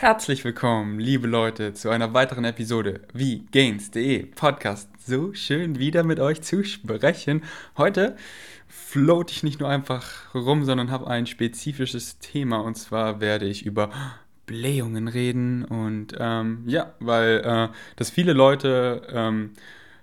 Herzlich willkommen, liebe Leute, zu einer weiteren Episode wie Gains.de Podcast. So schön wieder mit euch zu sprechen. Heute float ich nicht nur einfach rum, sondern habe ein spezifisches Thema und zwar werde ich über Blähungen reden und ähm, ja, weil äh, das viele Leute ähm,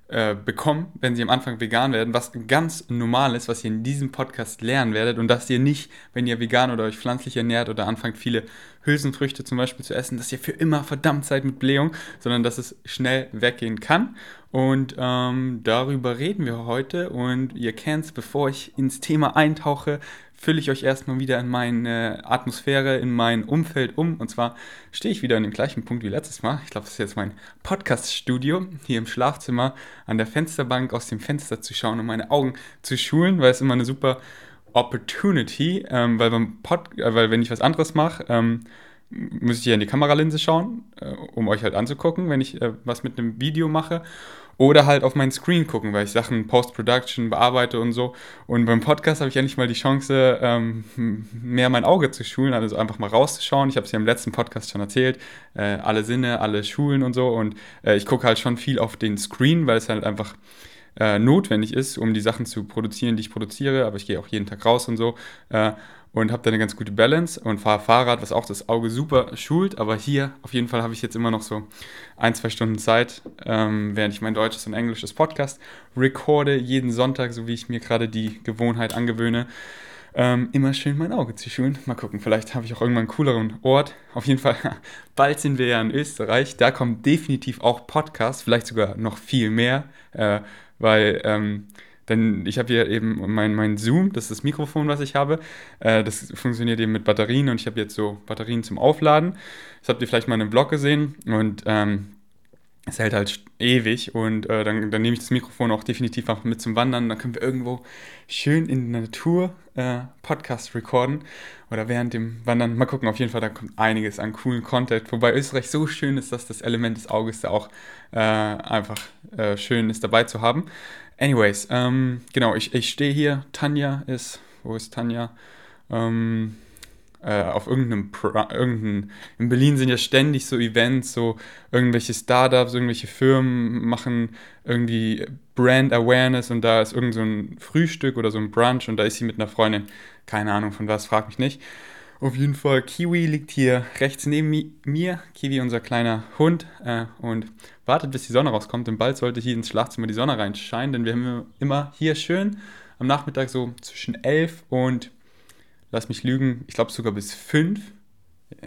äh, bekommen, wenn sie am Anfang vegan werden, was ganz normal ist, was ihr in diesem Podcast lernen werdet und dass ihr nicht, wenn ihr vegan oder euch pflanzlich ernährt oder anfangt viele Hülsenfrüchte zum Beispiel zu essen, dass ihr für immer verdammt seid mit Blähung, sondern dass es schnell weggehen kann. Und ähm, darüber reden wir heute und ihr kennt es, bevor ich ins Thema eintauche, fülle ich euch erstmal wieder in meine Atmosphäre, in mein Umfeld um. Und zwar stehe ich wieder an dem gleichen Punkt wie letztes Mal. Ich glaube, das ist jetzt mein Podcast-Studio, hier im Schlafzimmer, an der Fensterbank aus dem Fenster zu schauen und meine Augen zu schulen, weil es immer eine super Opportunity, ähm, weil, beim Pod, äh, weil wenn ich was anderes mache, ähm, muss ich hier in die Kameralinse schauen, äh, um euch halt anzugucken, wenn ich äh, was mit einem Video mache. Oder halt auf meinen Screen gucken, weil ich Sachen Post-Production bearbeite und so. Und beim Podcast habe ich endlich mal die Chance, ähm, mehr mein Auge zu schulen, also einfach mal rauszuschauen. Ich habe es ja im letzten Podcast schon erzählt. Äh, alle Sinne, alle Schulen und so. Und äh, ich gucke halt schon viel auf den Screen, weil es halt einfach äh, notwendig ist, um die Sachen zu produzieren, die ich produziere. Aber ich gehe auch jeden Tag raus und so. Äh, und habe da eine ganz gute Balance und fahre Fahrrad, was auch das Auge super schult. Aber hier auf jeden Fall habe ich jetzt immer noch so ein, zwei Stunden Zeit, ähm, während ich mein deutsches und englisches Podcast recorde, jeden Sonntag, so wie ich mir gerade die Gewohnheit angewöhne. Ähm, immer schön mein Auge zu schulen. Mal gucken, vielleicht habe ich auch irgendwann einen cooleren Ort. Auf jeden Fall, bald sind wir ja in Österreich. Da kommt definitiv auch Podcast, vielleicht sogar noch viel mehr, äh, weil ähm, denn ich habe hier eben mein, mein Zoom, das ist das Mikrofon, was ich habe. Äh, das funktioniert eben mit Batterien und ich habe jetzt so Batterien zum Aufladen. Das habt ihr vielleicht mal in einem Vlog gesehen und ähm, es hält halt ewig und äh, dann, dann nehme ich das Mikrofon auch definitiv auch mit zum Wandern. Dann können wir irgendwo schön in der Natur äh, Podcast recorden oder während dem Wandern. Mal gucken, auf jeden Fall, da kommt einiges an coolen Content. Wobei Österreich so schön ist, dass das Element des Auges da auch äh, einfach äh, schön ist dabei zu haben. Anyways, ähm, genau, ich, ich stehe hier. Tanja ist, wo ist Tanja? Ähm, äh, auf irgendeinem, irgendeinem, in Berlin sind ja ständig so Events, so irgendwelche Startups, irgendwelche Firmen machen irgendwie Brand Awareness und da ist irgend so ein Frühstück oder so ein Brunch und da ist sie mit einer Freundin. Keine Ahnung von was, frag mich nicht. Auf jeden Fall, Kiwi liegt hier rechts neben mir. Kiwi, unser kleiner Hund. Äh, und wartet, bis die Sonne rauskommt. Denn bald sollte hier ins Schlafzimmer die Sonne reinscheinen. Denn wir haben immer hier schön am Nachmittag so zwischen 11 und, lass mich lügen, ich glaube sogar bis 5.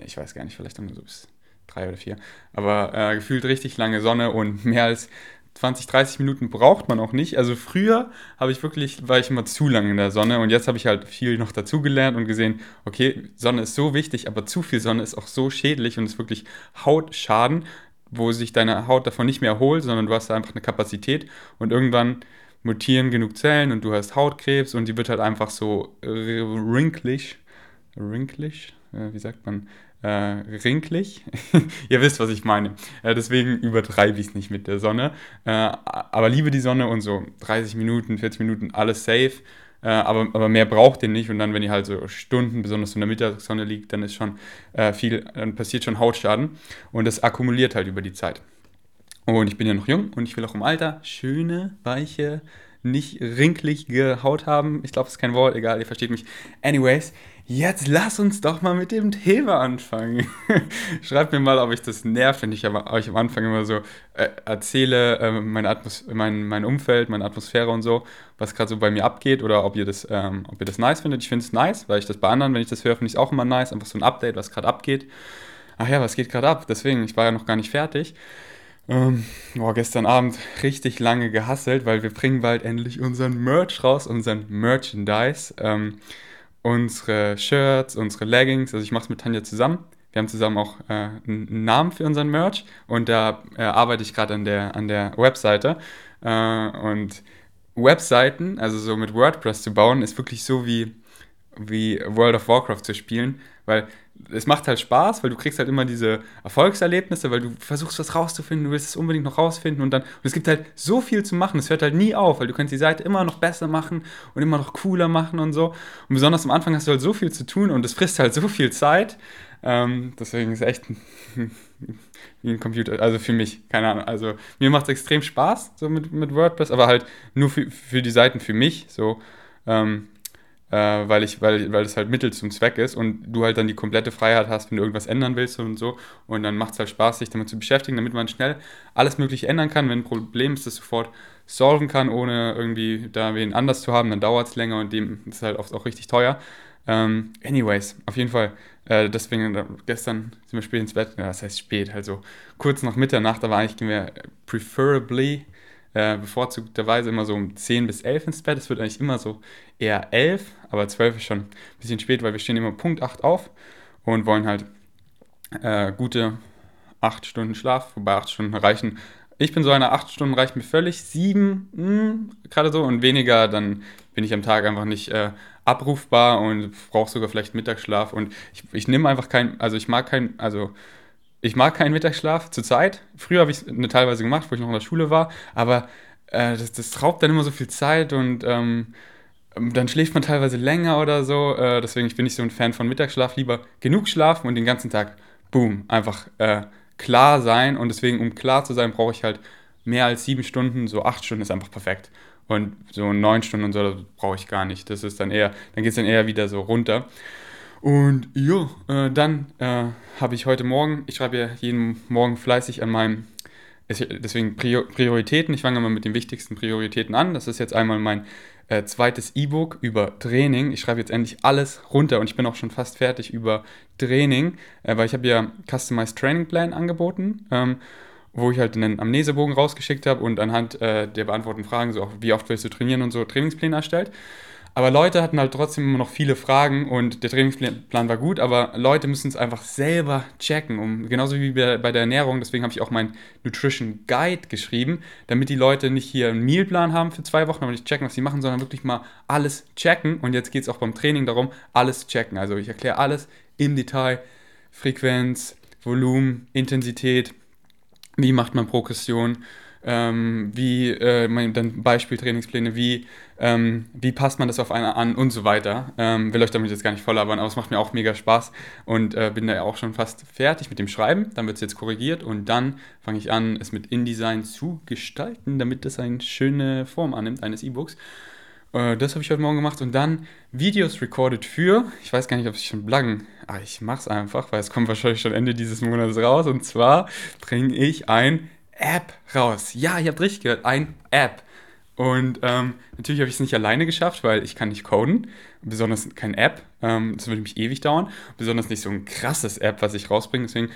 Ich weiß gar nicht, vielleicht dann so bis 3 oder 4. Aber äh, gefühlt richtig lange Sonne und mehr als 20, 30 Minuten braucht man auch nicht. Also früher habe ich wirklich, war ich immer zu lange in der Sonne und jetzt habe ich halt viel noch dazugelernt und gesehen, okay, Sonne ist so wichtig, aber zu viel Sonne ist auch so schädlich und ist wirklich Hautschaden, wo sich deine Haut davon nicht mehr erholt, sondern du hast da einfach eine Kapazität und irgendwann mutieren genug Zellen und du hast Hautkrebs und die wird halt einfach so wrinklig, wrinklig, wie sagt man, äh, rinklig. Ihr wisst, was ich meine. Äh, deswegen übertreibe ich es nicht mit der Sonne. Äh, aber liebe die Sonne und so 30 Minuten, 40 Minuten, alles safe. Äh, aber, aber mehr braucht ihr nicht. Und dann, wenn ihr halt so Stunden, besonders in der Mittagssonne liegt, dann ist schon äh, viel, dann passiert schon Hautschaden. Und das akkumuliert halt über die Zeit. Und ich bin ja noch jung und ich will auch im Alter schöne, weiche, nicht wrinklige Haut haben. Ich glaube, das ist kein Wort, egal, ihr versteht mich. Anyways, Jetzt lass uns doch mal mit dem Thema anfangen. Schreibt mir mal, ob ich das nervt, wenn ich euch am Anfang immer so äh, erzähle, äh, mein, Atmos mein, mein Umfeld, meine Atmosphäre und so, was gerade so bei mir abgeht oder ob ihr das, ähm, ob ihr das nice findet. Ich finde es nice, weil ich das bei anderen, wenn ich das höre, finde ich es auch immer nice. Einfach so ein Update, was gerade abgeht. Ach ja, was geht gerade ab? Deswegen, ich war ja noch gar nicht fertig. Ähm, boah, gestern Abend richtig lange gehasselt, weil wir bringen bald endlich unseren Merch raus, unseren Merchandise. Ähm, unsere Shirts, unsere Leggings. Also ich mache es mit Tanja zusammen. Wir haben zusammen auch äh, einen Namen für unseren Merch und da äh, arbeite ich gerade an der, an der Webseite. Äh, und Webseiten, also so mit WordPress zu bauen, ist wirklich so wie, wie World of Warcraft zu spielen, weil es macht halt Spaß, weil du kriegst halt immer diese Erfolgserlebnisse, weil du versuchst was rauszufinden, du willst es unbedingt noch rausfinden und dann, und es gibt halt so viel zu machen, es hört halt nie auf, weil du kannst die Seite immer noch besser machen und immer noch cooler machen und so. Und besonders am Anfang hast du halt so viel zu tun und es frisst halt so viel Zeit. Ähm, deswegen ist es echt wie ein Computer. Also für mich, keine Ahnung. Also mir macht es extrem Spaß, so mit, mit WordPress, aber halt nur für, für die Seiten für mich. So. Ähm, äh, weil ich, weil, weil es halt Mittel zum Zweck ist und du halt dann die komplette Freiheit hast, wenn du irgendwas ändern willst und so. Und dann macht es halt Spaß, sich damit zu beschäftigen, damit man schnell alles Mögliche ändern kann. Wenn ein Problem ist, das sofort solven kann, ohne irgendwie da wen anders zu haben, dann dauert es länger und dem ist halt oft auch richtig teuer. Ähm, anyways, auf jeden Fall. Äh, deswegen, äh, gestern sind wir spät ins Bett. Ja, das heißt spät, also kurz nach Mitternacht, aber eigentlich gehen wir preferably äh, bevorzugterweise immer so um 10 bis 11 ins Bett. Es wird eigentlich immer so eher 11, aber 12 ist schon ein bisschen spät, weil wir stehen immer Punkt 8 auf und wollen halt äh, gute 8 Stunden Schlaf, wobei 8 Stunden reichen. Ich bin so einer, 8 Stunden reicht mir völlig, 7 hm, gerade so und weniger, dann bin ich am Tag einfach nicht äh, abrufbar und brauche sogar vielleicht Mittagsschlaf und ich, ich nehme einfach kein, also ich mag kein, also ich mag keinen Mittagsschlaf zurzeit. Früher habe ich es teilweise gemacht, wo ich noch in der Schule war, aber äh, das, das raubt dann immer so viel Zeit und ähm, dann schläft man teilweise länger oder so. Äh, deswegen bin ich so ein Fan von Mittagsschlaf. Lieber genug schlafen und den ganzen Tag, boom, einfach äh, klar sein. Und deswegen, um klar zu sein, brauche ich halt mehr als sieben Stunden. So acht Stunden ist einfach perfekt. Und so neun Stunden und so brauche ich gar nicht. Das ist dann eher, dann geht es dann eher wieder so runter. Und ja, äh, dann äh, habe ich heute Morgen, ich schreibe ja jeden Morgen fleißig an meinem, deswegen Prioritäten. Ich fange mal mit den wichtigsten Prioritäten an. Das ist jetzt einmal mein äh, zweites E-Book über Training. Ich schreibe jetzt endlich alles runter und ich bin auch schon fast fertig über Training, äh, weil ich habe ja Customized Training Plan angeboten. Ähm, wo ich halt einen Amnesebogen rausgeschickt habe und anhand äh, der beantworteten Fragen, so auch wie oft willst du trainieren und so, Trainingspläne erstellt. Aber Leute hatten halt trotzdem immer noch viele Fragen und der Trainingsplan war gut, aber Leute müssen es einfach selber checken, um, genauso wie bei der Ernährung. Deswegen habe ich auch meinen Nutrition Guide geschrieben, damit die Leute nicht hier einen Mealplan haben für zwei Wochen, aber nicht checken, was sie machen, sondern wirklich mal alles checken. Und jetzt geht es auch beim Training darum, alles checken. Also ich erkläre alles im Detail, Frequenz, Volumen, Intensität, wie macht man Progression ähm, wie äh, dann Beispieltrainingspläne, wie, ähm, wie passt man das auf einer an und so weiter. Ähm, will euch damit jetzt gar nicht voll labern, aber es macht mir auch mega Spaß und äh, bin da ja auch schon fast fertig mit dem Schreiben. Dann wird es jetzt korrigiert und dann fange ich an, es mit InDesign zu gestalten, damit es eine schöne Form annimmt eines E-Books. Äh, das habe ich heute Morgen gemacht und dann Videos recorded für, ich weiß gar nicht, ob ich schon blaggen, ah, ich mache es einfach, weil es kommt wahrscheinlich schon Ende dieses Monats raus und zwar bringe ich ein App raus. Ja, ihr habt richtig gehört, ein App. Und ähm, natürlich habe ich es nicht alleine geschafft, weil ich kann nicht coden, besonders kein App. Ähm, das würde mich ewig dauern, besonders nicht so ein krasses App, was ich rausbringe. Deswegen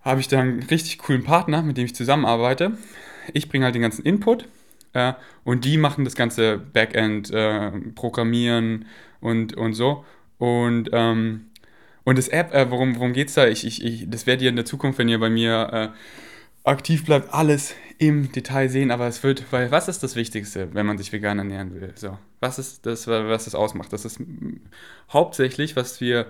habe ich da einen richtig coolen Partner, mit dem ich zusammenarbeite. Ich bringe halt den ganzen Input äh, und die machen das ganze Backend, äh, Programmieren und, und so. Und, ähm, und das App, äh, worum, worum geht es da? Ich, ich, ich, das werdet ihr in der Zukunft, wenn ihr bei mir äh, aktiv bleibt, alles im Detail sehen, aber es wird, weil was ist das Wichtigste, wenn man sich vegan ernähren will? So, was ist das, was das ausmacht? Das ist hauptsächlich, was wir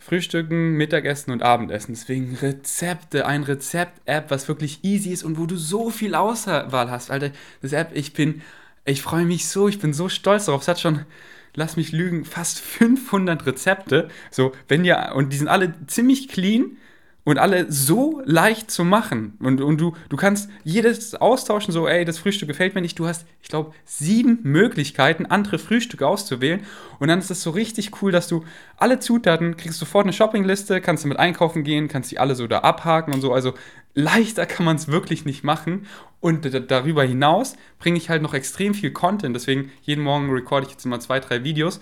frühstücken, Mittagessen und Abendessen. Deswegen Rezepte, ein Rezept-App, was wirklich easy ist und wo du so viel Auswahl hast. Alter, das App, ich bin, ich freue mich so, ich bin so stolz darauf. Es hat schon, lass mich lügen, fast 500 Rezepte. So, wenn ihr, und die sind alle ziemlich clean und alle so leicht zu machen. Und, und du, du kannst jedes austauschen, so, ey, das Frühstück gefällt mir nicht. Du hast, ich glaube, sieben Möglichkeiten, andere Frühstücke auszuwählen. Und dann ist es so richtig cool, dass du alle Zutaten kriegst sofort eine Shoppingliste, kannst du mit einkaufen gehen, kannst die alle so da abhaken und so. Also leichter kann man es wirklich nicht machen. Und darüber hinaus bringe ich halt noch extrem viel Content. Deswegen jeden Morgen recorde ich jetzt immer zwei, drei Videos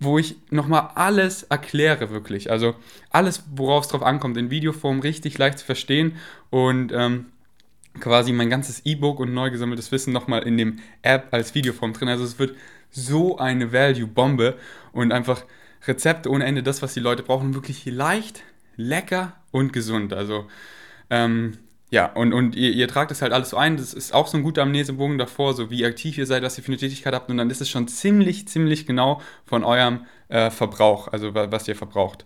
wo ich nochmal alles erkläre, wirklich. Also alles, worauf es drauf ankommt, in Videoform richtig leicht zu verstehen und ähm, quasi mein ganzes E-Book und neu gesammeltes Wissen nochmal in dem App als Videoform drin. Also es wird so eine Value-Bombe und einfach Rezepte ohne Ende, das, was die Leute brauchen, wirklich leicht, lecker und gesund. Also ähm, ja, und, und ihr, ihr tragt das halt alles so ein. Das ist auch so ein guter Amnesebogen davor, so wie aktiv ihr seid, was ihr für eine Tätigkeit habt. Und dann ist es schon ziemlich, ziemlich genau von eurem äh, Verbrauch, also was ihr verbraucht.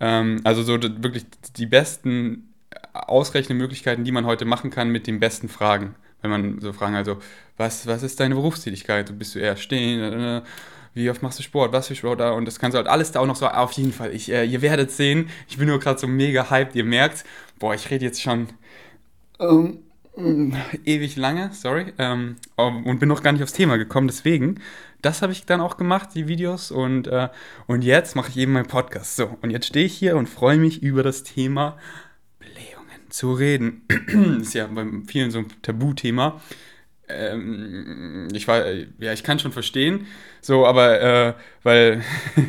Ähm, also so wirklich die besten Ausrechnungsmöglichkeiten, die man heute machen kann mit den besten Fragen. Wenn man so fragen, also, was, was ist deine Berufstätigkeit? Bist du eher stehen? wie oft machst du Sport, was für Sport da und das kannst du halt alles da auch noch so, auf jeden Fall, ich, äh, ihr werdet sehen, ich bin nur gerade so mega hyped, ihr merkt, boah, ich rede jetzt schon ähm, ewig lange, sorry, ähm, und bin noch gar nicht aufs Thema gekommen, deswegen, das habe ich dann auch gemacht, die Videos und, äh, und jetzt mache ich eben meinen Podcast. So, und jetzt stehe ich hier und freue mich über das Thema Blähungen zu reden. ist ja bei vielen so ein Tabuthema ähm, ich war, ja, ich kann schon verstehen, so, aber, äh, weil,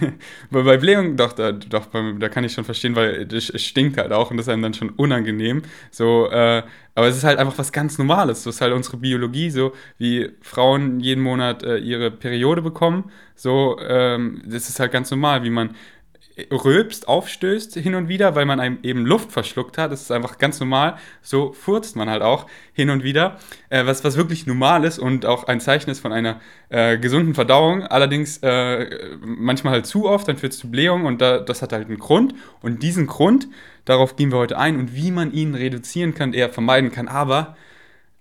bei Blähung, doch, da, doch, da kann ich schon verstehen, weil es stinkt halt auch und das ist einem dann schon unangenehm, so, äh, aber es ist halt einfach was ganz Normales, so ist halt unsere Biologie, so, wie Frauen jeden Monat äh, ihre Periode bekommen, so, ähm, das ist halt ganz normal, wie man rülpst, aufstößt hin und wieder, weil man einem eben Luft verschluckt hat. Das ist einfach ganz normal. So furzt man halt auch hin und wieder, äh, was, was wirklich normal ist und auch ein Zeichen ist von einer äh, gesunden Verdauung. Allerdings äh, manchmal halt zu oft, dann führt es zu Blähungen und da, das hat halt einen Grund. Und diesen Grund, darauf gehen wir heute ein und wie man ihn reduzieren kann, eher vermeiden kann. Aber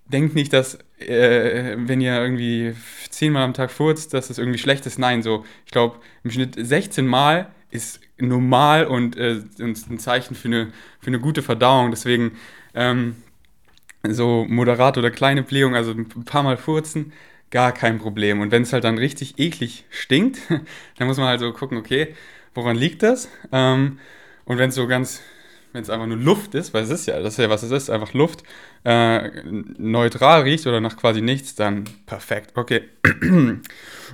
denkt nicht, dass äh, wenn ihr irgendwie zehnmal am Tag furzt, dass das irgendwie schlecht ist. Nein, so, ich glaube, im Schnitt 16 Mal ist normal und äh, ein Zeichen für eine, für eine gute Verdauung. Deswegen ähm, so moderat oder kleine Blähung, also ein paar Mal furzen, gar kein Problem. Und wenn es halt dann richtig eklig stinkt, dann muss man halt so gucken, okay, woran liegt das? Ähm, und wenn es so ganz, wenn es einfach nur Luft ist, weil es ist ja, das ist ja was es ist, einfach Luft, äh, neutral riecht oder nach quasi nichts, dann perfekt. Okay.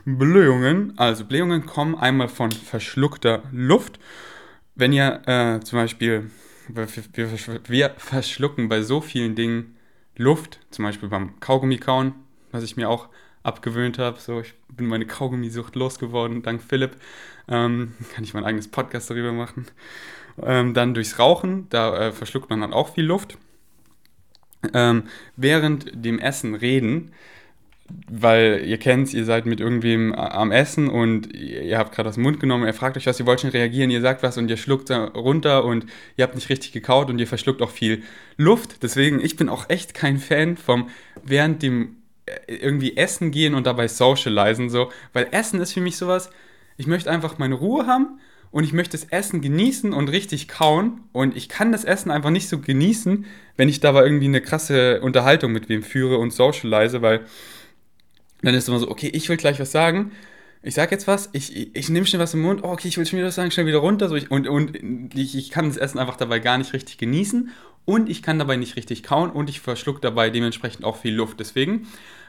Blähungen. Also Blähungen kommen einmal von verschluckter Luft. Wenn ihr äh, zum Beispiel, wir, wir, wir, verschlucken bei so vielen Dingen Luft, zum Beispiel beim Kaugummi kauen, was ich mir auch abgewöhnt habe. So, ich bin meine Kaugummisucht losgeworden, dank Philipp. Ähm, kann ich mein eigenes Podcast darüber machen. Ähm, dann durchs Rauchen, da äh, verschluckt man dann auch viel Luft. Ähm, während dem Essen reden, weil ihr kennt, ihr seid mit irgendwem am Essen und ihr habt gerade aus dem Mund genommen, er fragt euch was, ihr wollt schon reagieren, ihr sagt was und ihr schluckt runter und ihr habt nicht richtig gekaut und ihr verschluckt auch viel Luft. Deswegen, ich bin auch echt kein Fan vom während dem äh, irgendwie essen gehen und dabei socialisen so, weil Essen ist für mich sowas, ich möchte einfach meine Ruhe haben und ich möchte das Essen genießen und richtig kauen und ich kann das Essen einfach nicht so genießen, wenn ich dabei irgendwie eine krasse Unterhaltung mit wem führe und socialise, weil dann ist es immer so, okay, ich will gleich was sagen. Ich sag jetzt was, ich, ich, ich nehme schnell was im Mund, oh, okay, ich will schon wieder was sagen, schnell wieder runter. So ich, und und ich, ich kann das Essen einfach dabei gar nicht richtig genießen und ich kann dabei nicht richtig kauen und ich verschluck dabei dementsprechend auch viel Luft. Deswegen,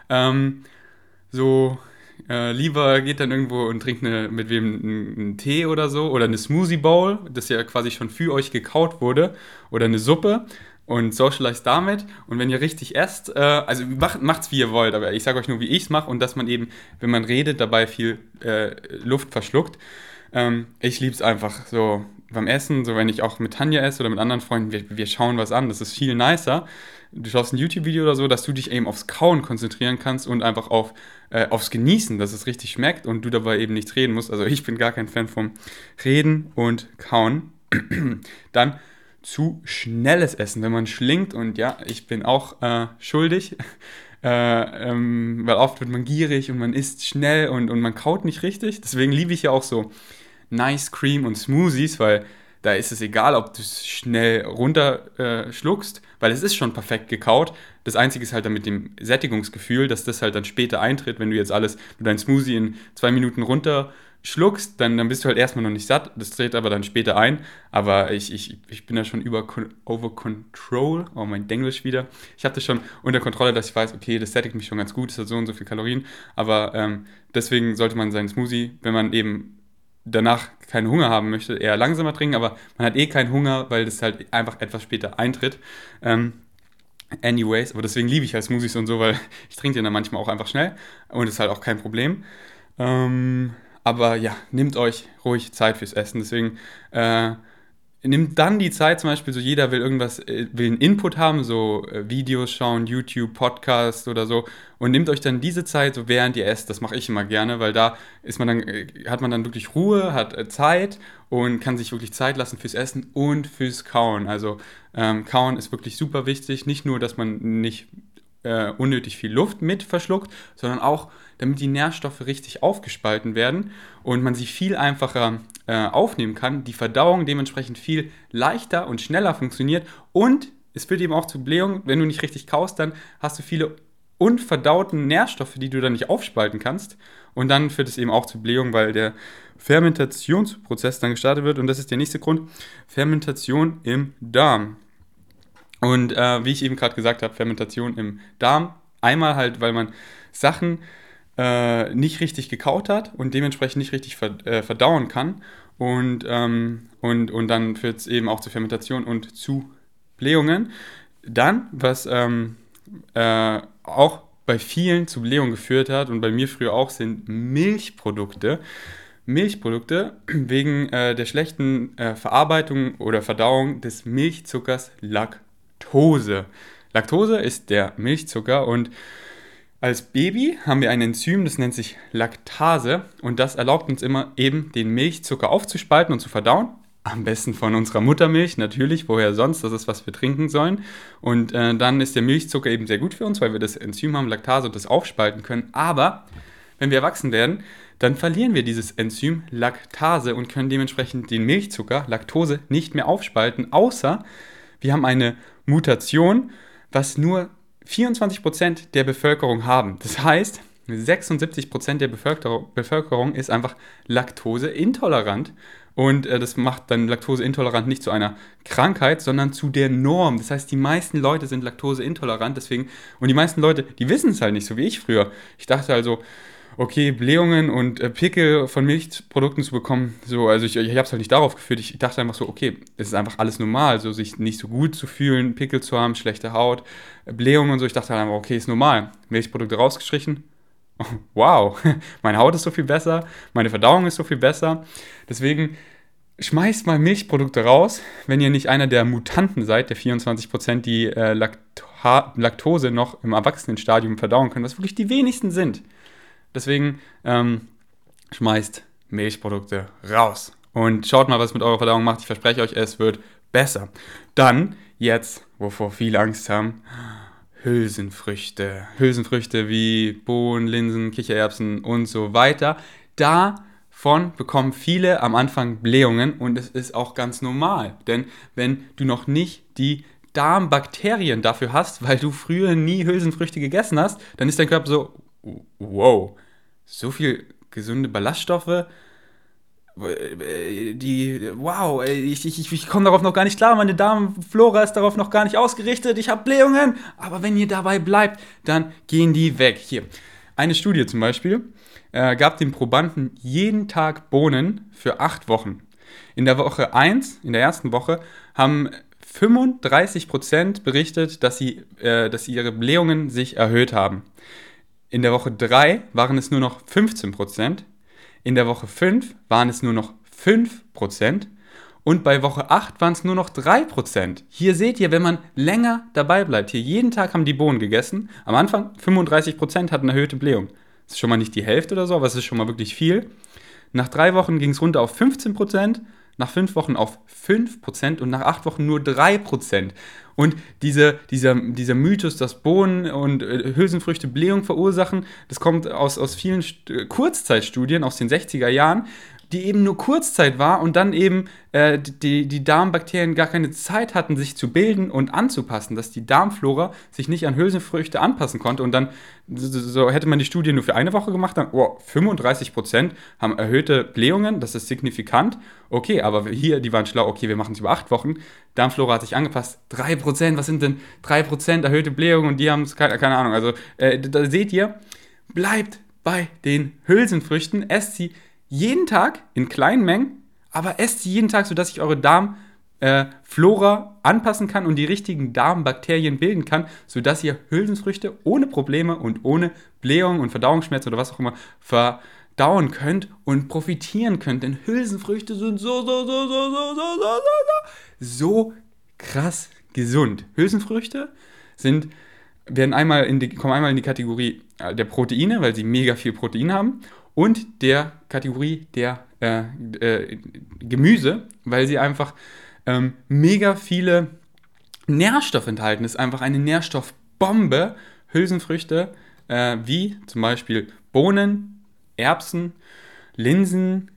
ähm, so äh, lieber geht dann irgendwo und trinkt eine, mit wem einen, Tee oder so oder eine Smoothie Bowl, das ja quasi schon für euch gekaut wurde oder eine Suppe und socialize damit. Und wenn ihr richtig esst, äh, also macht, macht's wie ihr wollt, aber ich sage euch nur, wie ich es mache und dass man eben, wenn man redet, dabei viel äh, Luft verschluckt. Ähm, ich liebe es einfach so beim Essen, so wenn ich auch mit Tanja esse oder mit anderen Freunden, wir, wir schauen was an, das ist viel nicer. Du schaust ein YouTube-Video oder so, dass du dich eben aufs Kauen konzentrieren kannst und einfach auf, äh, aufs Genießen, dass es richtig schmeckt und du dabei eben nichts reden musst. Also ich bin gar kein Fan vom Reden und Kauen. Dann zu schnelles Essen, wenn man schlingt und ja, ich bin auch äh, schuldig, äh, ähm, weil oft wird man gierig und man isst schnell und, und man kaut nicht richtig. Deswegen liebe ich ja auch so Nice Cream und Smoothies, weil da ist es egal, ob du es schnell runterschluckst, äh, weil es ist schon perfekt gekaut. Das Einzige ist halt dann mit dem Sättigungsgefühl, dass das halt dann später eintritt, wenn du jetzt alles, du dein Smoothie in zwei Minuten runter schluckst, dann, dann bist du halt erstmal noch nicht satt. Das tritt aber dann später ein. Aber ich, ich, ich bin da schon über over control. Oh, mein Denglisch wieder. Ich habe das schon unter Kontrolle, dass ich weiß, okay, das sättigt mich schon ganz gut, das hat so und so viel Kalorien. Aber ähm, deswegen sollte man seinen Smoothie, wenn man eben danach keinen Hunger haben möchte, eher langsamer trinken. Aber man hat eh keinen Hunger, weil das halt einfach etwas später eintritt. Ähm, anyways, aber deswegen liebe ich halt Smoothies und so, weil ich trinke den dann manchmal auch einfach schnell und ist halt auch kein Problem. Ähm, aber ja, nehmt euch ruhig Zeit fürs Essen. Deswegen äh, nimmt dann die Zeit, zum Beispiel, so jeder will irgendwas, äh, will einen Input haben, so äh, Videos schauen, YouTube, Podcast oder so, und nehmt euch dann diese Zeit, so während ihr esst. Das mache ich immer gerne, weil da ist man dann, äh, hat man dann wirklich Ruhe, hat Zeit und kann sich wirklich Zeit lassen fürs Essen und fürs Kauen. Also ähm, Kauen ist wirklich super wichtig. Nicht nur, dass man nicht äh, unnötig viel Luft mit verschluckt, sondern auch, damit die Nährstoffe richtig aufgespalten werden und man sie viel einfacher äh, aufnehmen kann, die Verdauung dementsprechend viel leichter und schneller funktioniert und es führt eben auch zu Blähungen. Wenn du nicht richtig kaust, dann hast du viele unverdauten Nährstoffe, die du dann nicht aufspalten kannst. Und dann führt es eben auch zu Blähungen, weil der Fermentationsprozess dann gestartet wird. Und das ist der nächste Grund. Fermentation im Darm. Und äh, wie ich eben gerade gesagt habe, Fermentation im Darm. Einmal halt, weil man Sachen äh, nicht richtig gekaut hat und dementsprechend nicht richtig äh, verdauen kann. Und, ähm, und, und dann führt es eben auch zur Fermentation und zu Blähungen. Dann, was ähm, äh, auch bei vielen zu Blähungen geführt hat und bei mir früher auch, sind Milchprodukte. Milchprodukte wegen äh, der schlechten äh, Verarbeitung oder Verdauung des Milchzuckers Laktose. Laktose ist der Milchzucker und als Baby haben wir ein Enzym, das nennt sich Laktase. Und das erlaubt uns immer eben den Milchzucker aufzuspalten und zu verdauen. Am besten von unserer Muttermilch, natürlich, woher sonst, das ist, was wir trinken sollen. Und äh, dann ist der Milchzucker eben sehr gut für uns, weil wir das Enzym haben, Laktase, und das aufspalten können. Aber wenn wir erwachsen werden, dann verlieren wir dieses Enzym Laktase und können dementsprechend den Milchzucker, Laktose, nicht mehr aufspalten, außer wir haben eine Mutation, was nur 24% der Bevölkerung haben. Das heißt, 76% der Bevölkerung ist einfach laktoseintolerant und äh, das macht dann Laktoseintolerant nicht zu einer Krankheit, sondern zu der Norm. Das heißt, die meisten Leute sind laktoseintolerant, deswegen, und die meisten Leute, die wissen es halt nicht, so wie ich früher. Ich dachte also, okay, Blähungen und äh, Pickel von Milchprodukten zu bekommen, so, also ich, ich habe es halt nicht darauf geführt. Ich, dachte einfach so, okay, es ist einfach alles normal, so sich nicht so gut zu fühlen, Pickel zu haben, schlechte Haut, Blähungen und so. Ich dachte halt einfach, okay, ist normal. Milchprodukte rausgestrichen, wow, meine Haut ist so viel besser, meine Verdauung ist so viel besser. Deswegen schmeißt mal Milchprodukte raus, wenn ihr nicht einer der Mutanten seid, der 24%, die äh, Laktose noch im Erwachsenenstadium verdauen können, was wirklich die wenigsten sind. Deswegen ähm, schmeißt Milchprodukte raus. Und schaut mal, was mit eurer Verdauung macht. Ich verspreche euch, es wird besser. Dann, jetzt, wovor viele Angst haben, Hülsenfrüchte. Hülsenfrüchte wie Bohnen, Linsen, Kichererbsen und so weiter. Davon bekommen viele am Anfang Blähungen und es ist auch ganz normal. Denn wenn du noch nicht die Darmbakterien dafür hast, weil du früher nie Hülsenfrüchte gegessen hast, dann ist dein Körper so, wow, so viel gesunde Ballaststoffe, die, wow, ich, ich, ich komme darauf noch gar nicht klar, meine Darmflora ist darauf noch gar nicht ausgerichtet, ich habe Blähungen, aber wenn ihr dabei bleibt, dann gehen die weg. Hier, eine Studie zum Beispiel äh, gab den Probanden jeden Tag Bohnen für acht Wochen. In der Woche 1, in der ersten Woche, haben 35% berichtet, dass sie, äh, dass ihre Blähungen sich erhöht haben. In der Woche 3 waren es nur noch 15%. In der Woche 5 waren es nur noch 5% und bei Woche 8 waren es nur noch 3%. Hier seht ihr, wenn man länger dabei bleibt, hier jeden Tag haben die Bohnen gegessen, am Anfang 35% hatten erhöhte Blähung. Das ist schon mal nicht die Hälfte oder so, aber es ist schon mal wirklich viel. Nach drei Wochen ging es runter auf 15%, nach fünf Wochen auf 5% und nach acht Wochen nur 3%. Und diese, dieser, dieser Mythos, dass Bohnen und äh, Hülsenfrüchte Blähung verursachen, das kommt aus, aus vielen Kurzzeitstudien aus den 60er Jahren, die eben nur Kurzzeit war und dann eben äh, die, die Darmbakterien gar keine Zeit hatten, sich zu bilden und anzupassen, dass die Darmflora sich nicht an Hülsenfrüchte anpassen konnte und dann so, hätte man die Studie nur für eine Woche gemacht, dann oh, 35% haben erhöhte Blähungen, das ist signifikant. Okay, aber hier, die waren schlau, okay, wir machen es über acht Wochen. Darmflora hat sich angepasst, 3%, was sind denn 3% erhöhte Blähungen und die haben es, keine, keine, Ahnung. Also äh, da seht ihr, bleibt bei den Hülsenfrüchten, esst sie jeden Tag in kleinen Mengen, aber esst sie jeden Tag, sodass sich eure Darmflora äh, anpassen kann und die richtigen Darmbakterien bilden kann, sodass ihr Hülsenfrüchte ohne Probleme und ohne Blähung und Verdauungsschmerzen oder was auch immer verdauen könnt und profitieren könnt. Denn Hülsenfrüchte sind so, so, so, so, so, so, so, so, so, so krass gesund. Hülsenfrüchte sind werden einmal in die, kommen einmal in die Kategorie äh, der Proteine, weil sie mega viel Protein haben und der Kategorie der äh, äh, Gemüse, weil sie einfach ähm, mega viele Nährstoffe enthalten. Das ist einfach eine Nährstoffbombe. Hülsenfrüchte äh, wie zum Beispiel Bohnen, Erbsen, Linsen,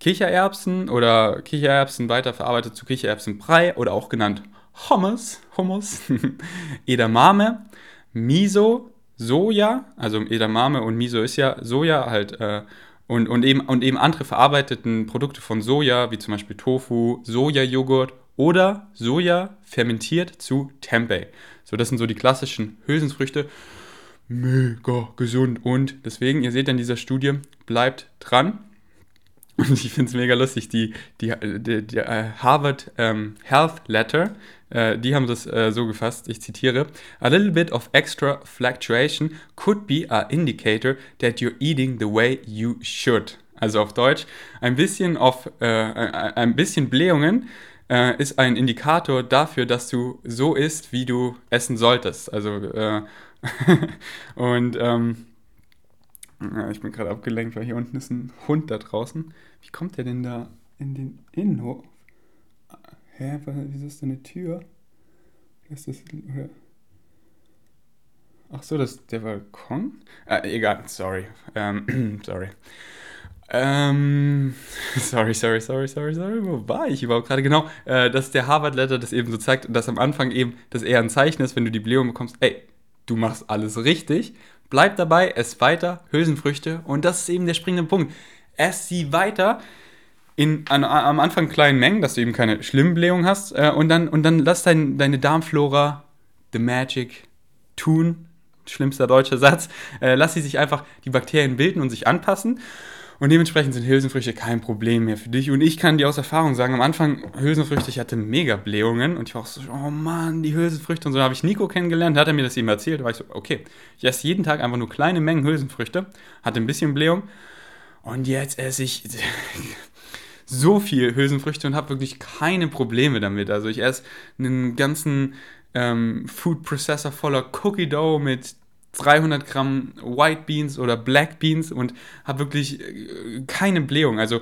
Kichererbsen oder Kichererbsen weiterverarbeitet zu Kichererbsenbrei oder auch genannt Hummus, Hummus, Edamame, Miso, Soja, also Edamame und Miso ist ja Soja halt äh, und, und, eben, und eben andere verarbeiteten Produkte von Soja, wie zum Beispiel Tofu, Sojajoghurt oder Soja fermentiert zu Tempeh. So, das sind so die klassischen Hülsenfrüchte. Mega gesund. Und deswegen, ihr seht in dieser Studie, bleibt dran. Und ich finde es mega lustig, die, die, die, die uh, Harvard um, Health Letter, uh, die haben das uh, so gefasst, ich zitiere, A little bit of extra fluctuation could be a indicator that you're eating the way you should. Also auf Deutsch, ein bisschen, auf, ein bisschen Blähungen ist ein Indikator dafür, dass du so isst, wie du essen solltest. Also, und, ähm, ja, ich bin gerade abgelenkt, weil hier unten ist ein Hund da draußen. Wie kommt der denn da in den Innenhof? Hä, wieso ist da eine Tür? Ist das, oder? Ach so, das ist der Balkon? Ah, egal, sorry. Ähm, sorry. Ähm, sorry, sorry, sorry, sorry, sorry. Wo war ich überhaupt gerade? Genau, äh, dass der Harvard-Letter das eben so zeigt dass am Anfang eben das eher ein Zeichen ist, wenn du die Blähung bekommst, ey, du machst alles richtig Bleib dabei, ess weiter, Hülsenfrüchte. Und das ist eben der springende Punkt. Ess sie weiter in, an, am Anfang kleinen Mengen, dass du eben keine schlimmen Blähungen hast. Äh, und, dann, und dann lass dein, deine Darmflora, the magic, tun. Schlimmster deutscher Satz. Äh, lass sie sich einfach die Bakterien bilden und sich anpassen. Und dementsprechend sind Hülsenfrüchte kein Problem mehr für dich. Und ich kann dir aus Erfahrung sagen, am Anfang Hülsenfrüchte, ich hatte mega Blähungen und ich war auch so, oh Mann, die Hülsenfrüchte und so. Habe ich Nico kennengelernt, hat er mir das eben erzählt. Da war ich so, okay, ich esse jeden Tag einfach nur kleine Mengen Hülsenfrüchte, hatte ein bisschen Blähung und jetzt esse ich so viel Hülsenfrüchte und habe wirklich keine Probleme damit. Also ich esse einen ganzen ähm, Food Processor voller Cookie Dough mit 300 Gramm White Beans oder Black Beans und habe wirklich äh, keine Blähung. Also,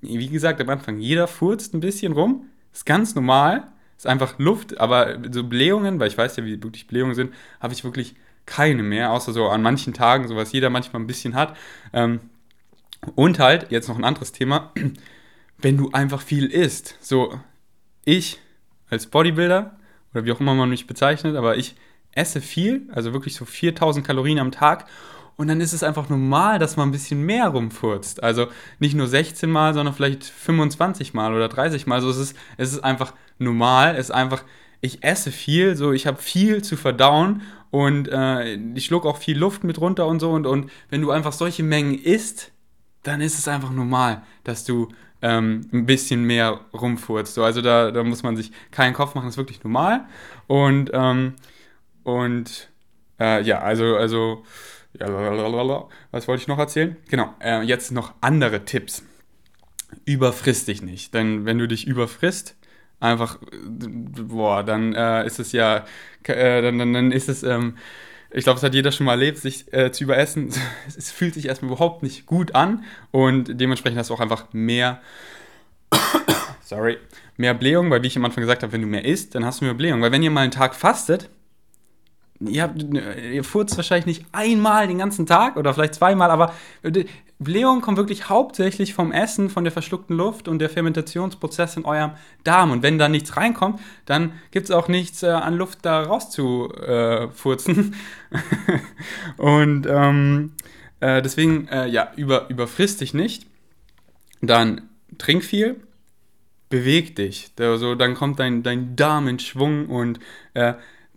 wie gesagt, am Anfang, jeder furzt ein bisschen rum. Ist ganz normal. Ist einfach Luft, aber so Blähungen, weil ich weiß ja, wie wirklich Blähungen sind, habe ich wirklich keine mehr, außer so an manchen Tagen, so was jeder manchmal ein bisschen hat. Ähm, und halt, jetzt noch ein anderes Thema, wenn du einfach viel isst. So, ich als Bodybuilder, oder wie auch immer man mich bezeichnet, aber ich esse viel, also wirklich so 4000 Kalorien am Tag. Und dann ist es einfach normal, dass man ein bisschen mehr rumfurzt. Also nicht nur 16 Mal, sondern vielleicht 25 Mal oder 30 Mal. Also es ist, es ist einfach normal. Es ist einfach, ich esse viel, so ich habe viel zu verdauen und äh, ich schluck auch viel Luft mit runter und so. Und, und wenn du einfach solche Mengen isst, dann ist es einfach normal, dass du ähm, ein bisschen mehr rumfurzt. So, also da, da muss man sich keinen Kopf machen, das ist wirklich normal. Und ähm, und äh, ja, also, also, ja, was wollte ich noch erzählen? Genau, äh, jetzt noch andere Tipps. Überfrisst dich nicht, denn wenn du dich überfrisst, einfach, boah, dann äh, ist es ja, äh, dann, dann, dann ist es, ähm, ich glaube, es hat jeder schon mal erlebt, sich äh, zu überessen. Es fühlt sich erstmal überhaupt nicht gut an und dementsprechend hast du auch einfach mehr, sorry, mehr Blähung, weil wie ich am Anfang gesagt habe, wenn du mehr isst, dann hast du mehr Blähung. Weil wenn ihr mal einen Tag fastet, ihr, habt, ihr furzt wahrscheinlich nicht einmal den ganzen Tag oder vielleicht zweimal, aber Blähung kommt wirklich hauptsächlich vom Essen, von der verschluckten Luft und der Fermentationsprozess in eurem Darm. Und wenn da nichts reinkommt, dann gibt es auch nichts äh, an Luft da rauszufurzen. Äh, und ähm, äh, deswegen, äh, ja, über, überfrisst dich nicht. Dann trink viel, beweg dich. Also, dann kommt dein, dein Darm in Schwung und äh,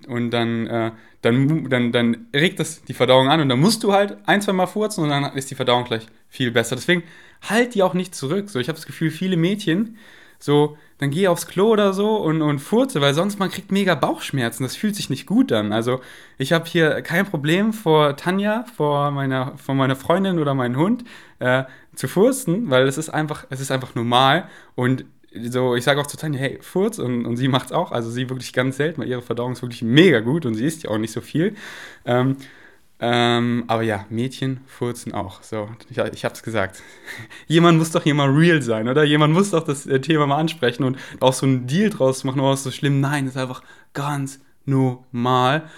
und dann, äh, dann, dann, dann regt das die Verdauung an und dann musst du halt ein, zwei Mal furzen und dann ist die Verdauung gleich viel besser. Deswegen halt die auch nicht zurück. So, ich habe das Gefühl, viele Mädchen, so, dann geh aufs Klo oder so und, und furze, weil sonst man kriegt mega Bauchschmerzen. Das fühlt sich nicht gut an. Also ich habe hier kein Problem vor Tanja, vor meiner, vor meiner Freundin oder meinem Hund äh, zu furzen, weil es ist einfach, es ist einfach normal und so, ich sage auch zu Tanja, hey, Furz und, und sie macht es auch, also sie wirklich ganz selten, weil ihre Verdauung ist wirklich mega gut und sie isst ja auch nicht so viel. Ähm, ähm, aber ja, Mädchen furzen auch. So, ich, ich hab's gesagt. Jemand muss doch hier mal real sein, oder? Jemand muss doch das äh, Thema mal ansprechen und auch so einen Deal draus machen, oh, ist so schlimm. Nein, ist einfach ganz normal.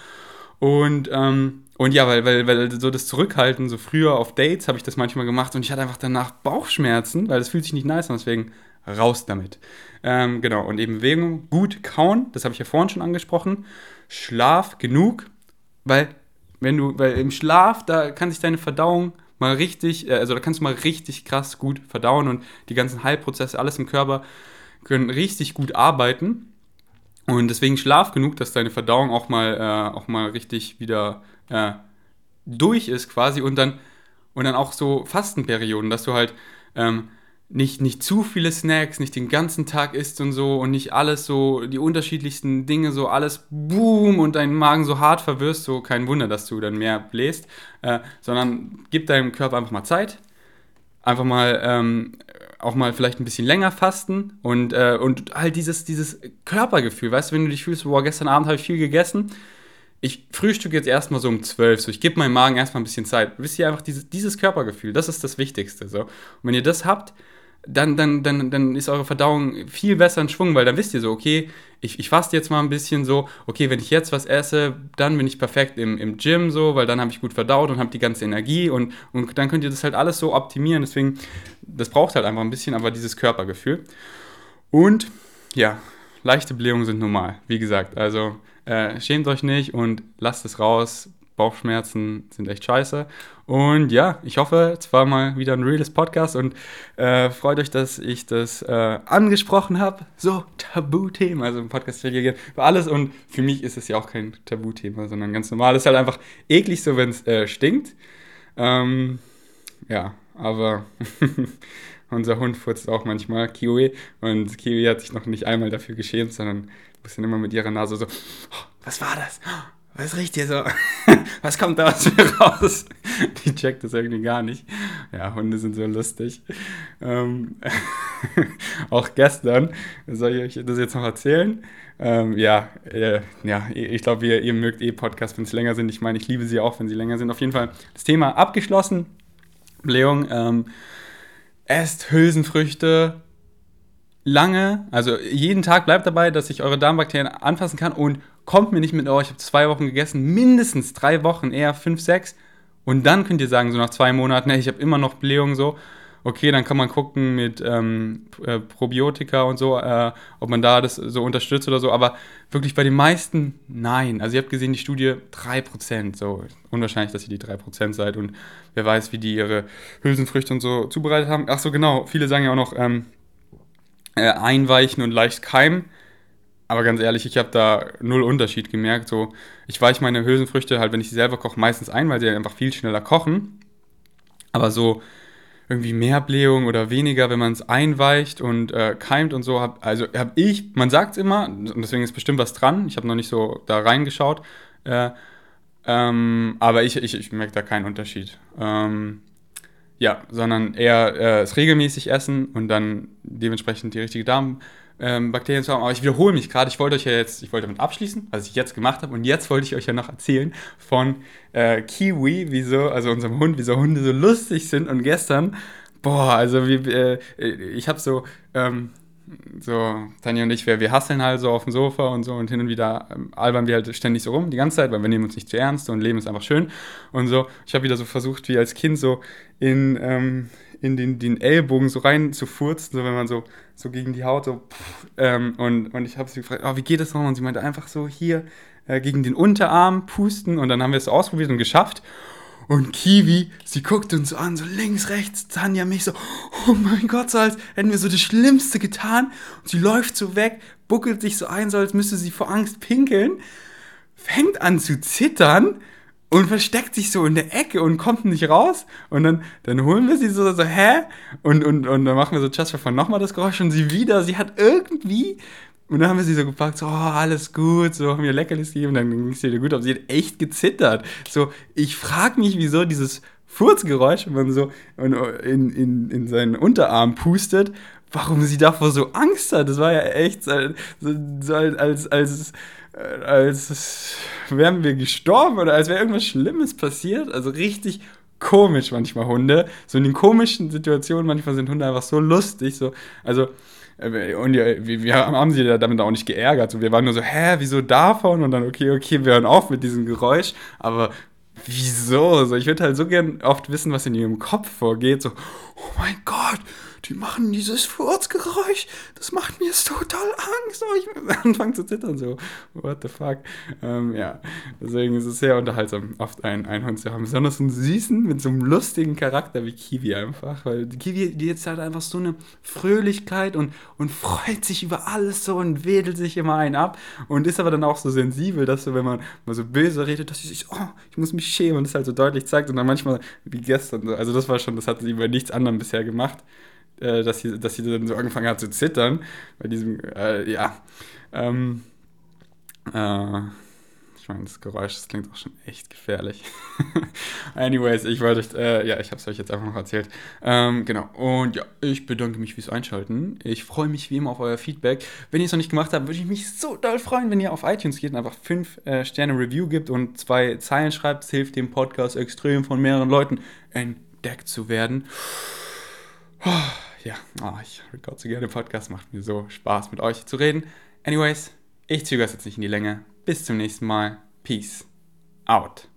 Und, ähm, und ja, weil, weil, weil so das Zurückhalten, so früher auf Dates habe ich das manchmal gemacht und ich hatte einfach danach Bauchschmerzen, weil das fühlt sich nicht nice an, deswegen raus damit. Ähm, genau, und eben Bewegung, gut kauen, das habe ich ja vorhin schon angesprochen. Schlaf genug, weil wenn du, weil im Schlaf, da kann sich deine Verdauung mal richtig, äh, also da kannst du mal richtig krass gut verdauen und die ganzen Heilprozesse, alles im Körper können richtig gut arbeiten. Und deswegen schlaf genug, dass deine Verdauung auch mal, äh, auch mal richtig wieder äh, durch ist quasi und dann, und dann auch so Fastenperioden, dass du halt ähm, nicht, nicht zu viele Snacks, nicht den ganzen Tag isst und so und nicht alles so, die unterschiedlichsten Dinge, so alles boom und deinen Magen so hart verwirrst, so kein Wunder, dass du dann mehr bläst, äh, sondern gib deinem Körper einfach mal Zeit, einfach mal ähm, auch mal vielleicht ein bisschen länger fasten und, äh, und halt dieses, dieses Körpergefühl, weißt du, wenn du dich fühlst, boah, gestern Abend habe ich viel gegessen, ich frühstücke jetzt erstmal so um 12, so ich gebe meinem Magen erstmal ein bisschen Zeit. Wisst ihr einfach, dieses, dieses Körpergefühl, das ist das Wichtigste. So. Und wenn ihr das habt, dann, dann, dann, dann ist eure Verdauung viel besser in Schwung, weil dann wisst ihr so, okay, ich, ich faste jetzt mal ein bisschen so, okay, wenn ich jetzt was esse, dann bin ich perfekt im, im Gym so, weil dann habe ich gut verdaut und habe die ganze Energie und, und dann könnt ihr das halt alles so optimieren. Deswegen, das braucht halt einfach ein bisschen, aber dieses Körpergefühl. Und ja, leichte Blähungen sind normal, wie gesagt. Also äh, schämt euch nicht und lasst es raus. Bauchschmerzen sind echt scheiße. Und ja, ich hoffe, es war mal wieder ein reales Podcast und äh, freut euch, dass ich das äh, angesprochen habe. So, Tabuthema. Also ein Podcast für alles und für mich ist es ja auch kein Tabuthema, sondern ganz normal. Es ist halt einfach eklig so, wenn es äh, stinkt. Ähm, ja, aber unser Hund furzt auch manchmal, Kiwi. Und Kiwi hat sich noch nicht einmal dafür geschämt, sondern muss dann immer mit ihrer Nase so, oh, was war das? Was riecht hier so? was kommt da aus mir raus? Die checkt das irgendwie gar nicht. Ja, Hunde sind so lustig. Ähm, auch gestern, soll ich euch das jetzt noch erzählen? Ähm, ja, äh, ja, ich glaube, ihr, ihr mögt eh Podcasts, wenn sie länger sind. Ich meine, ich liebe sie auch, wenn sie länger sind. Auf jeden Fall das Thema abgeschlossen. Blähung. Ähm, esst Hülsenfrüchte, lange, also jeden Tag bleibt dabei, dass ich eure Darmbakterien anfassen kann und kommt mir nicht mit, oh, ich habe zwei Wochen gegessen, mindestens drei Wochen, eher fünf, sechs. Und dann könnt ihr sagen, so nach zwei Monaten, ich habe immer noch Blähung so. Okay, dann kann man gucken mit ähm, äh, Probiotika und so, äh, ob man da das so unterstützt oder so. Aber wirklich bei den meisten, nein. Also ihr habt gesehen, die Studie 3%. So unwahrscheinlich, dass ihr die 3% seid. Und wer weiß, wie die ihre Hülsenfrüchte und so zubereitet haben. Ach so, genau. Viele sagen ja auch noch ähm, äh, einweichen und leicht keimen. Aber ganz ehrlich, ich habe da null Unterschied gemerkt. So, ich weiche meine Hülsenfrüchte halt, wenn ich sie selber koche, meistens ein, weil sie einfach viel schneller kochen. Aber so irgendwie mehr Blähung oder weniger, wenn man es einweicht und äh, keimt und so, hab, also habe ich, man sagt es immer, und deswegen ist bestimmt was dran. Ich habe noch nicht so da reingeschaut. Äh, ähm, aber ich, ich, ich merke da keinen Unterschied. Ähm, ja, sondern eher äh, es regelmäßig essen und dann dementsprechend die richtige Darm ähm, Bakterien zu haben. Aber ich wiederhole mich gerade, ich wollte euch ja jetzt, ich wollte damit abschließen, was ich jetzt gemacht habe. Und jetzt wollte ich euch ja noch erzählen von äh, Kiwi, wieso, also unserem Hund, wieso Hunde so lustig sind. Und gestern, boah, also wie, äh, ich habe so, ähm, so, Tanja und ich, wir, wir hasseln halt so auf dem Sofa und so und hin und wieder ähm, albern wir halt ständig so rum, die ganze Zeit, weil wir nehmen uns nicht zu ernst und Leben ist einfach schön und so. Ich habe wieder so versucht, wie als Kind so in, ähm, in den, den Ellbogen so rein zu furzen, so wenn man so, so gegen die Haut so. Pff, ähm, und, und ich habe sie gefragt, oh, wie geht das nochmal? Und sie meinte einfach so hier äh, gegen den Unterarm pusten und dann haben wir es ausprobiert und geschafft. Und Kiwi, sie guckt uns so an, so links, rechts, Tanja mich so, oh mein Gott, so als hätten wir so das Schlimmste getan. Und sie läuft so weg, buckelt sich so ein, so als müsste sie vor Angst pinkeln, fängt an zu zittern und versteckt sich so in der Ecke und kommt nicht raus. Und dann, dann holen wir sie so, so hä? Und, und, und dann machen wir so for Fun nochmal das Geräusch und sie wieder. Sie hat irgendwie. Und dann haben wir sie so gepackt, so, oh, alles gut, so haben wir Leckerlis gegeben, dann ging es wieder gut, aber sie hat echt gezittert. So, ich frage mich, wieso dieses Furzgeräusch, wenn man so in, in, in seinen Unterarm pustet, warum sie davor so Angst hat. Das war ja echt so, so als, als, als wären wir gestorben oder als wäre irgendwas Schlimmes passiert. Also richtig komisch manchmal Hunde. So in den komischen Situationen manchmal sind Hunde einfach so lustig. So, also äh, und wir, wir haben sie damit auch nicht geärgert. So, wir waren nur so, hä, wieso davon? Und dann, okay, okay, wir hören auf mit diesem Geräusch. Aber wieso? So, ich würde halt so gern oft wissen, was in ihrem Kopf vorgeht. So, oh mein Gott, die machen dieses Furzgeräusch, das macht mir jetzt total Angst. Oh, ich anfange zu zittern, so, what the fuck. Ähm, ja, deswegen ist es sehr unterhaltsam, oft einen, Hund zu haben. Besonders einen süßen, mit so einem lustigen Charakter wie Kiwi einfach. Weil Kiwi, die jetzt halt einfach so eine Fröhlichkeit und, und freut sich über alles so und wedelt sich immer einen ab und ist aber dann auch so sensibel, dass so, wenn man mal so böse redet, dass sie sich, oh, ich muss mich schämen und das halt so deutlich zeigt und dann manchmal, wie gestern, also das war schon, das hat sie bei nichts anderem bisher gemacht äh, dass, sie, dass sie dann so angefangen hat zu zittern. Bei diesem, äh, ja. Ähm, äh, ich meine, das Geräusch, das klingt auch schon echt gefährlich. Anyways, ich wollte euch, äh, ja, ich habe es euch jetzt einfach noch erzählt. Ähm, genau, und ja, ich bedanke mich fürs Einschalten. Ich freue mich wie immer auf euer Feedback. Wenn ihr es noch nicht gemacht habt, würde ich mich so doll freuen, wenn ihr auf iTunes geht und einfach 5 äh, Sterne Review gibt und zwei Zeilen schreibt. Es hilft dem Podcast extrem von mehreren Leuten entdeckt zu werden. Ja, oh, ich record so gerne Podcast, macht mir so Spaß mit euch zu reden. Anyways, ich zögere es jetzt nicht in die Länge. Bis zum nächsten Mal. Peace out.